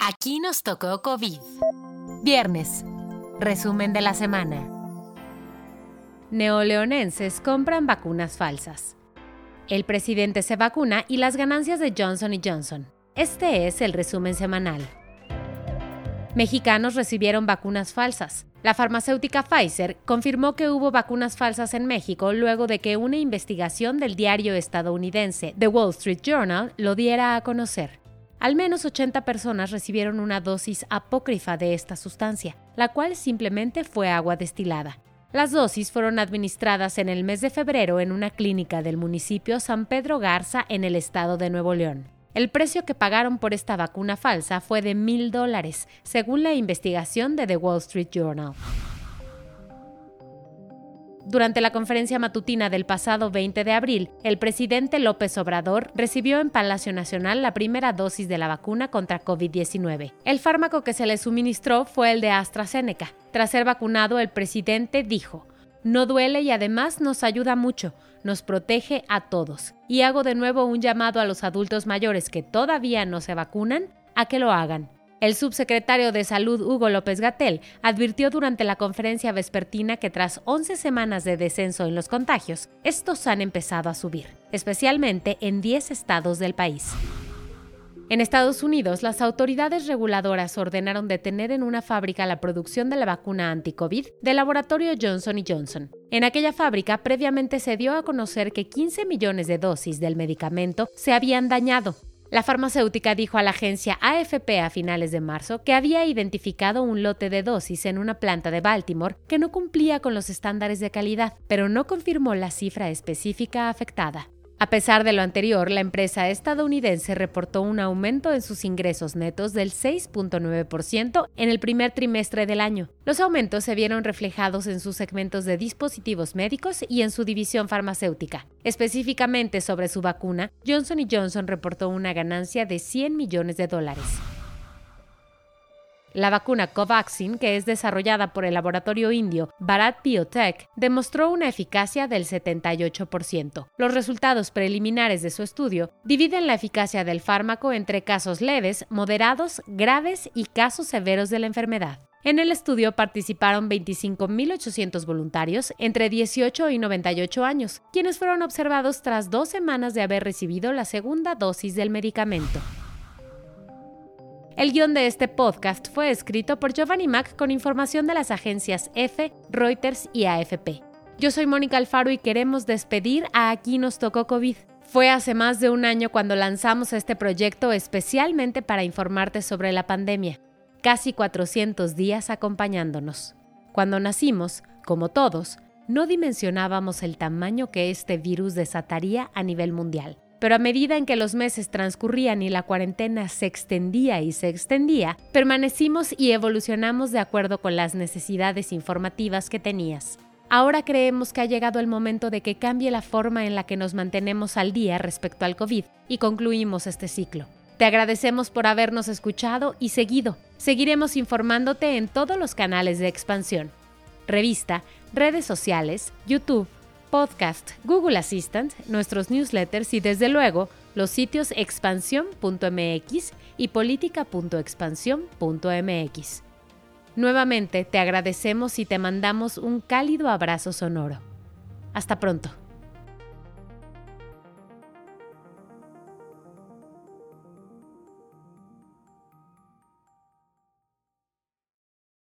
Aquí nos tocó COVID. Viernes. Resumen de la semana. Neoleonenses compran vacunas falsas. El presidente se vacuna y las ganancias de Johnson Johnson. Este es el resumen semanal. Mexicanos recibieron vacunas falsas. La farmacéutica Pfizer confirmó que hubo vacunas falsas en México luego de que una investigación del diario estadounidense The Wall Street Journal lo diera a conocer. Al menos 80 personas recibieron una dosis apócrifa de esta sustancia, la cual simplemente fue agua destilada. Las dosis fueron administradas en el mes de febrero en una clínica del municipio San Pedro Garza en el estado de Nuevo León. El precio que pagaron por esta vacuna falsa fue de mil dólares, según la investigación de The Wall Street Journal. Durante la conferencia matutina del pasado 20 de abril, el presidente López Obrador recibió en Palacio Nacional la primera dosis de la vacuna contra COVID-19. El fármaco que se le suministró fue el de AstraZeneca. Tras ser vacunado, el presidente dijo, no duele y además nos ayuda mucho, nos protege a todos. Y hago de nuevo un llamado a los adultos mayores que todavía no se vacunan a que lo hagan. El subsecretario de Salud Hugo López Gatel advirtió durante la conferencia vespertina que tras 11 semanas de descenso en los contagios, estos han empezado a subir, especialmente en 10 estados del país. En Estados Unidos, las autoridades reguladoras ordenaron detener en una fábrica la producción de la vacuna anti-COVID del laboratorio Johnson Johnson. En aquella fábrica previamente se dio a conocer que 15 millones de dosis del medicamento se habían dañado, la farmacéutica dijo a la agencia AFP a finales de marzo que había identificado un lote de dosis en una planta de Baltimore que no cumplía con los estándares de calidad, pero no confirmó la cifra específica afectada. A pesar de lo anterior, la empresa estadounidense reportó un aumento en sus ingresos netos del 6.9% en el primer trimestre del año. Los aumentos se vieron reflejados en sus segmentos de dispositivos médicos y en su división farmacéutica. Específicamente sobre su vacuna, Johnson Johnson reportó una ganancia de 100 millones de dólares. La vacuna Covaxin, que es desarrollada por el laboratorio indio Bharat Biotech, demostró una eficacia del 78%. Los resultados preliminares de su estudio dividen la eficacia del fármaco entre casos leves, moderados, graves y casos severos de la enfermedad. En el estudio participaron 25.800 voluntarios entre 18 y 98 años, quienes fueron observados tras dos semanas de haber recibido la segunda dosis del medicamento. El guion de este podcast fue escrito por Giovanni Mac con información de las agencias EFE, Reuters y AFP. Yo soy Mónica Alfaro y queremos despedir a Aquí nos tocó COVID. Fue hace más de un año cuando lanzamos este proyecto especialmente para informarte sobre la pandemia. Casi 400 días acompañándonos. Cuando nacimos, como todos, no dimensionábamos el tamaño que este virus desataría a nivel mundial. Pero a medida en que los meses transcurrían y la cuarentena se extendía y se extendía, permanecimos y evolucionamos de acuerdo con las necesidades informativas que tenías. Ahora creemos que ha llegado el momento de que cambie la forma en la que nos mantenemos al día respecto al COVID y concluimos este ciclo. Te agradecemos por habernos escuchado y seguido. Seguiremos informándote en todos los canales de expansión. Revista, redes sociales, YouTube, podcast, Google Assistant, nuestros newsletters y desde luego los sitios expansión.mx y política.expansión.mx. Nuevamente te agradecemos y te mandamos un cálido abrazo sonoro. Hasta pronto.